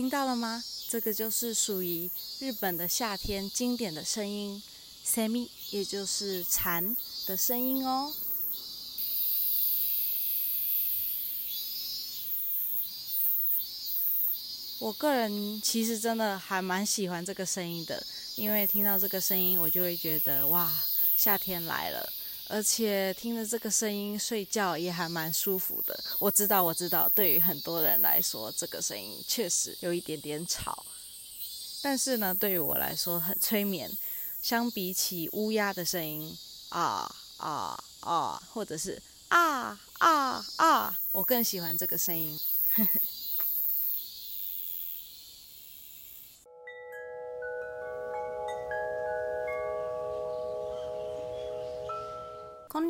听到了吗？这个就是属于日本的夏天经典的声音，semi，也就是蝉的声音哦。我个人其实真的还蛮喜欢这个声音的，因为听到这个声音，我就会觉得哇，夏天来了。而且听着这个声音睡觉也还蛮舒服的。我知道，我知道，对于很多人来说，这个声音确实有一点点吵，但是呢，对于我来说很催眠。相比起乌鸦的声音，啊啊啊，或者是啊啊啊，我更喜欢这个声音。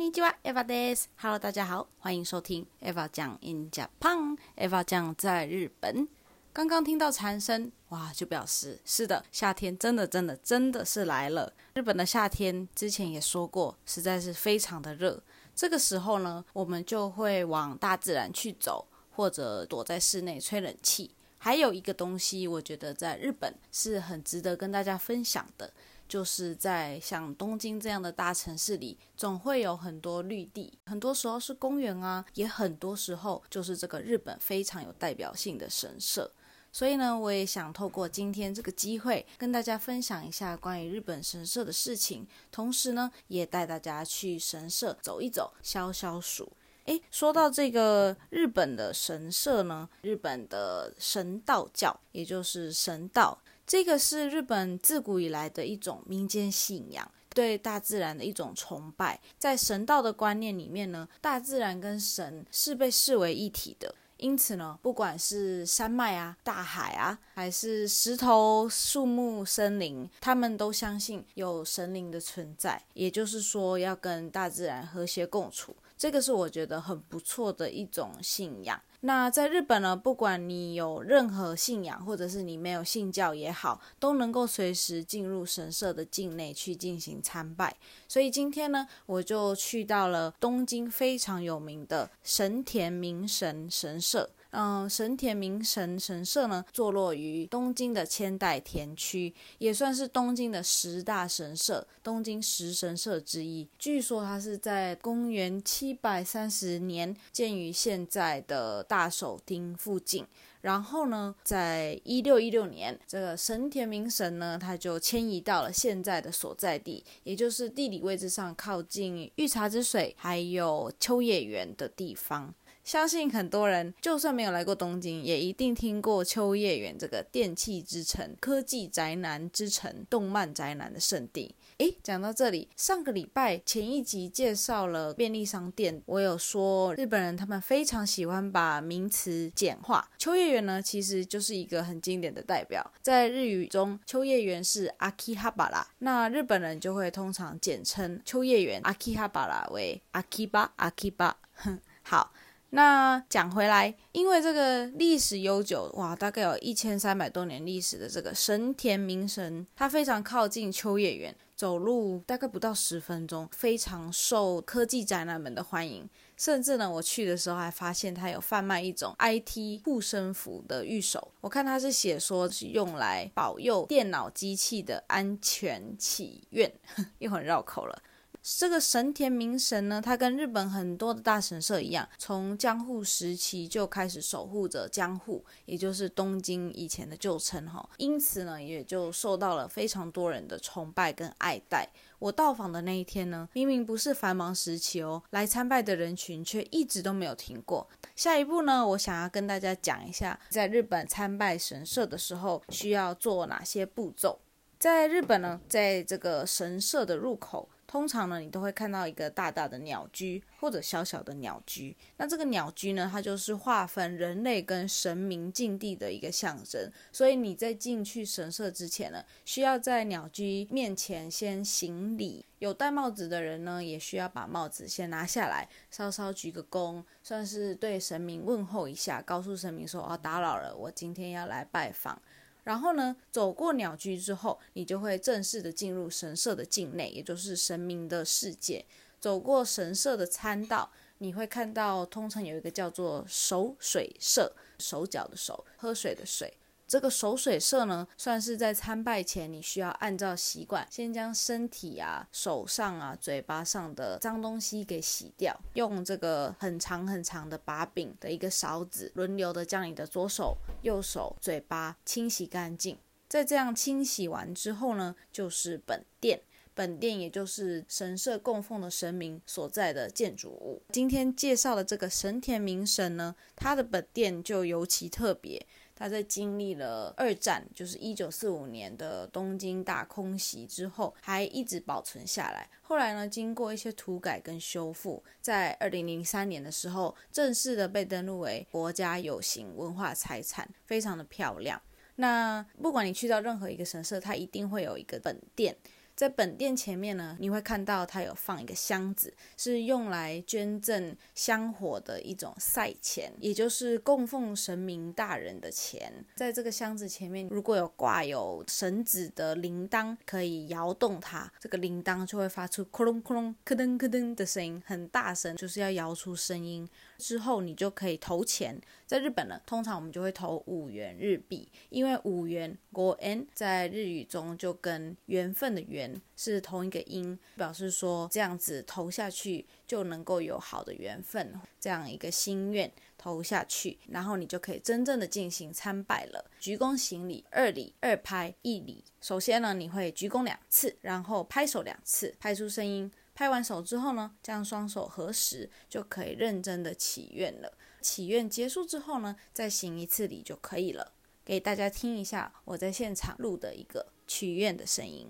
こんにちは、エヴァです。Hello，大家好，欢迎收听 Eva 讲 in Japan。Eva 讲在日本。刚刚听到蝉声，哇，就表示是的，夏天真的真的真的是来了。日本的夏天之前也说过，实在是非常的热。这个时候呢，我们就会往大自然去走，或者躲在室内吹冷气。还有一个东西，我觉得在日本是很值得跟大家分享的。 就是在像东京这样的大城市里，总会有很多绿地，很多时候是公园啊，也很多时候就是这个日本非常有代表性的神社。所以呢，我也想透过今天这个机会，跟大家分享一下关于日本神社的事情，同时呢，也带大家去神社走一走，消消暑。诶，说到这个日本的神社呢，日本的神道教，也就是神道。这个是日本自古以来的一种民间信仰，对大自然的一种崇拜。在神道的观念里面呢，大自然跟神是被视为一体的。因此呢，不管是山脉啊、大海啊，还是石头、树木、森林，他们都相信有神灵的存在。也就是说，要跟大自然和谐共处。这个是我觉得很不错的一种信仰。那在日本呢，不管你有任何信仰，或者是你没有信教也好，都能够随时进入神社的境内去进行参拜。所以今天呢，我就去到了东京非常有名的神田明神神社。嗯，神田明神神社呢，坐落于东京的千代田区，也算是东京的十大神社、东京十神社之一。据说它是在公元七百三十年建于现在的大手町附近。然后呢，在一六一六年，这个神田明神呢，他就迁移到了现在的所在地，也就是地理位置上靠近御茶之水还有秋叶原的地方。相信很多人就算没有来过东京，也一定听过秋叶原这个电器之城、科技宅男之城、动漫宅男的圣地。诶，讲到这里，上个礼拜前一集介绍了便利商店，我有说日本人他们非常喜欢把名词简化。秋叶原呢，其实就是一个很经典的代表，在日语中，秋叶原是阿基哈巴拉，那日本人就会通常简称秋叶原阿基哈巴拉为阿基巴阿基巴。哼，好。那讲回来，因为这个历史悠久，哇，大概有一千三百多年历史的这个神田明神，它非常靠近秋叶原，走路大概不到十分钟，非常受科技宅男们的欢迎。甚至呢，我去的时候还发现它有贩卖一种 IT 护身符的玉手，我看它是写说是用来保佑电脑机器的安全祈愿，又很绕口了。这个神田明神呢，他跟日本很多的大神社一样，从江户时期就开始守护着江户，也就是东京以前的旧称哈。因此呢，也就受到了非常多人的崇拜跟爱戴。我到访的那一天呢，明明不是繁忙时期哦，来参拜的人群却一直都没有停过。下一步呢，我想要跟大家讲一下，在日本参拜神社的时候需要做哪些步骤。在日本呢，在这个神社的入口。通常呢，你都会看到一个大大的鸟居或者小小的鸟居。那这个鸟居呢，它就是划分人类跟神明境地的一个象征。所以你在进去神社之前呢，需要在鸟居面前先行礼。有戴帽子的人呢，也需要把帽子先拿下来，稍稍鞠个躬，算是对神明问候一下，告诉神明说：“哦，打扰了，我今天要来拜访。”然后呢，走过鸟居之后，你就会正式的进入神社的境内，也就是神明的世界。走过神社的参道，你会看到通常有一个叫做守水社，手脚的手，喝水的水。这个守水社呢，算是在参拜前你需要按照习惯，先将身体啊、手上啊、嘴巴上的脏东西给洗掉，用这个很长很长的把柄的一个勺子，轮流的将你的左手、右手、嘴巴清洗干净。在这样清洗完之后呢，就是本殿。本殿也就是神社供奉的神明所在的建筑物。今天介绍的这个神田明神呢，它的本殿就尤其特别。它在经历了二战，就是一九四五年的东京大空袭之后，还一直保存下来。后来呢，经过一些涂改跟修复，在二零零三年的时候，正式的被登录为国家有形文化财产，非常的漂亮。那不管你去到任何一个神社，它一定会有一个本殿。在本店前面呢，你会看到它有放一个箱子，是用来捐赠香火的一种赛钱，也就是供奉神明大人的钱。在这个箱子前面，如果有挂有绳子的铃铛，可以摇动它，这个铃铛就会发出“咕隆咕隆”“咯噔咯噔”的声音，很大声，就是要摇出声音。之后你就可以投钱。在日本呢，通常我们就会投五元日币，因为五元 go n 在日语中就跟缘分的缘是同一个音，表示说这样子投下去就能够有好的缘分，这样一个心愿投下去，然后你就可以真正的进行参拜了。鞠躬行礼，二礼二拍一礼。首先呢，你会鞠躬两次，然后拍手两次，拍出声音。拍完手之后呢，将双手合十，就可以认真的祈愿了。祈愿结束之后呢，再行一次礼就可以了。给大家听一下我在现场录的一个祈愿的声音。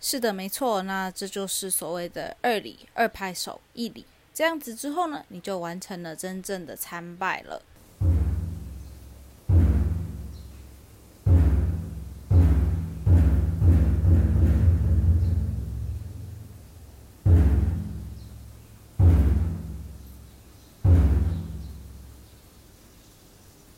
是的，没错，那这就是所谓的二礼二拍手一礼。这样子之后呢，你就完成了真正的参拜了。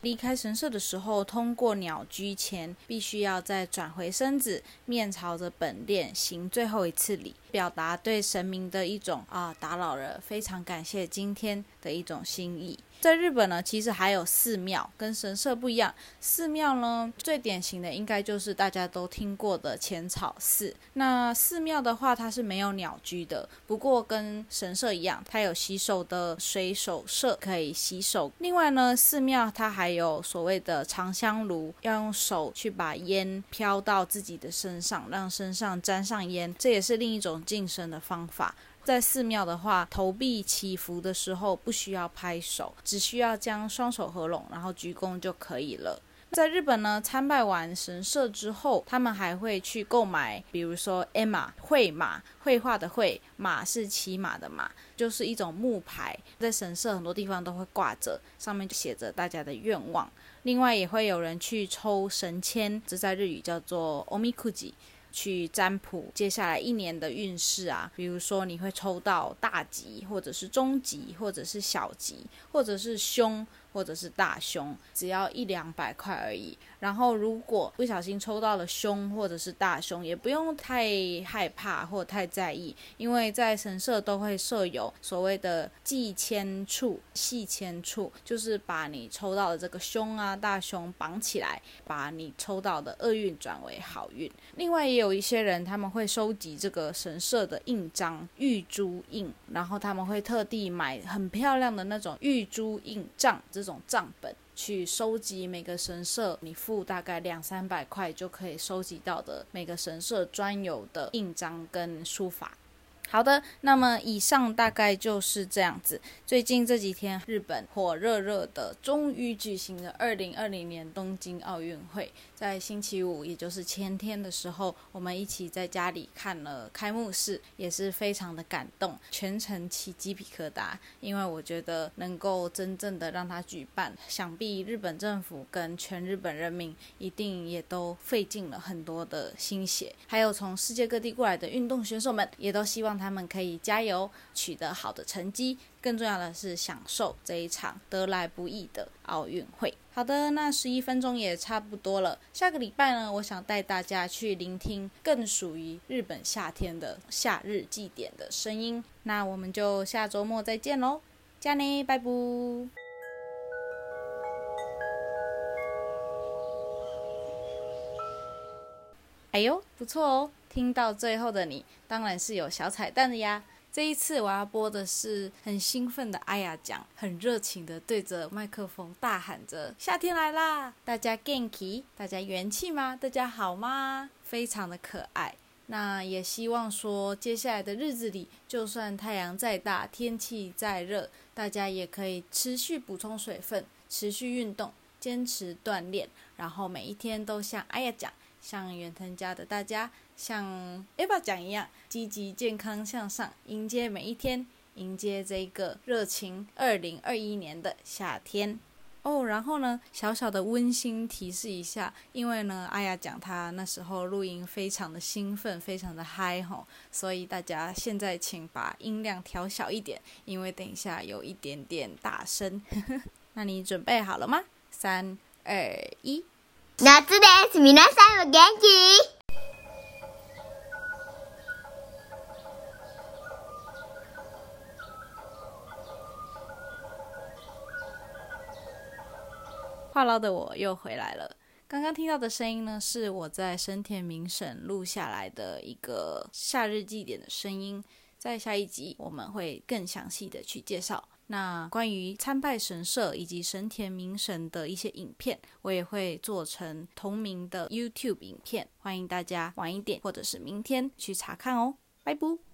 离开神社的时候，通过鸟居前，必须要再转回身子，面朝着本殿行最后一次礼，表达对神明的一种啊打扰了，非常感谢今天的一种心意。在日本呢，其实还有寺庙，跟神社不一样。寺庙呢，最典型的应该就是大家都听过的浅草寺。那寺庙的话，它是没有鸟居的，不过跟神社一样，它有洗手的水手社可以洗手。另外呢，寺庙它还有所谓的长香炉，要用手去把烟飘到自己的身上，让身上沾上烟，这也是另一种晋升的方法。在寺庙的话，投币祈福的时候不需要拍手，只需要将双手合拢，然后鞠躬就可以了。在日本呢，参拜完神社之后，他们还会去购买，比如说 Emma 绘马，绘画的绘，马是骑马的马，就是一种木牌，在神社很多地方都会挂着，上面就写着大家的愿望。另外也会有人去抽神签，这在日语叫做 Omikuji。去占卜接下来一年的运势啊，比如说你会抽到大吉，或者是中吉，或者是小吉，或者是凶。或者是大胸，只要一两百块而已。然后如果不小心抽到了胸或者是大胸，也不用太害怕或太在意，因为在神社都会设有所谓的祭签处、细签处，就是把你抽到的这个胸啊、大胸绑起来，把你抽到的厄运转为好运。另外也有一些人他们会收集这个神社的印章、玉珠印，然后他们会特地买很漂亮的那种玉珠印章。这种账本去收集每个神社，你付大概两三百块就可以收集到的每个神社专有的印章跟书法。好的，那么以上大概就是这样子。最近这几天，日本火热热的终于举行了二零二零年东京奥运会。在星期五，也就是前天的时候，我们一起在家里看了开幕式，也是非常的感动，全程起鸡皮疙瘩。因为我觉得能够真正的让它举办，想必日本政府跟全日本人民一定也都费尽了很多的心血。还有从世界各地过来的运动选手们，也都希望。让他们可以加油，取得好的成绩。更重要的是，享受这一场得来不易的奥运会。好的，那十一分钟也差不多了。下个礼拜呢，我想带大家去聆听更属于日本夏天的夏日祭典的声音。那我们就下周末再见喽，加尼，拜拜。哎呦，不错哦！听到最后的你，当然是有小彩蛋的呀。这一次我要播的是很兴奋的阿雅讲，很热情的对着麦克风大喊着：“夏天来啦！大家 gank 大家元气吗？大家好吗？非常的可爱。那也希望说，接下来的日子里，就算太阳再大，天气再热，大家也可以持续补充水分，持续运动，坚持锻炼，然后每一天都像阿雅讲，像远藤家的大家。”像 Eva 讲一样，积极、健康、向上，迎接每一天，迎接这个热情二零二一年的夏天哦。然后呢，小小的温馨提示一下，因为呢，阿雅讲她那时候录音非常的兴奋，非常的嗨吼，所以大家现在请把音量调小一点，因为等一下有一点点大声。那你准备好了吗？三、二、一。夏です。皆さん元気？话唠的我又回来了。刚刚听到的声音呢，是我在深田明省录下来的一个夏日祭典的声音。在下一集，我们会更详细的去介绍。 那关于参拜神社以及神田明神的一些影片，我也会做成同名的 YouTube 影片，欢迎大家晚一点或者是明天去查看哦。拜拜。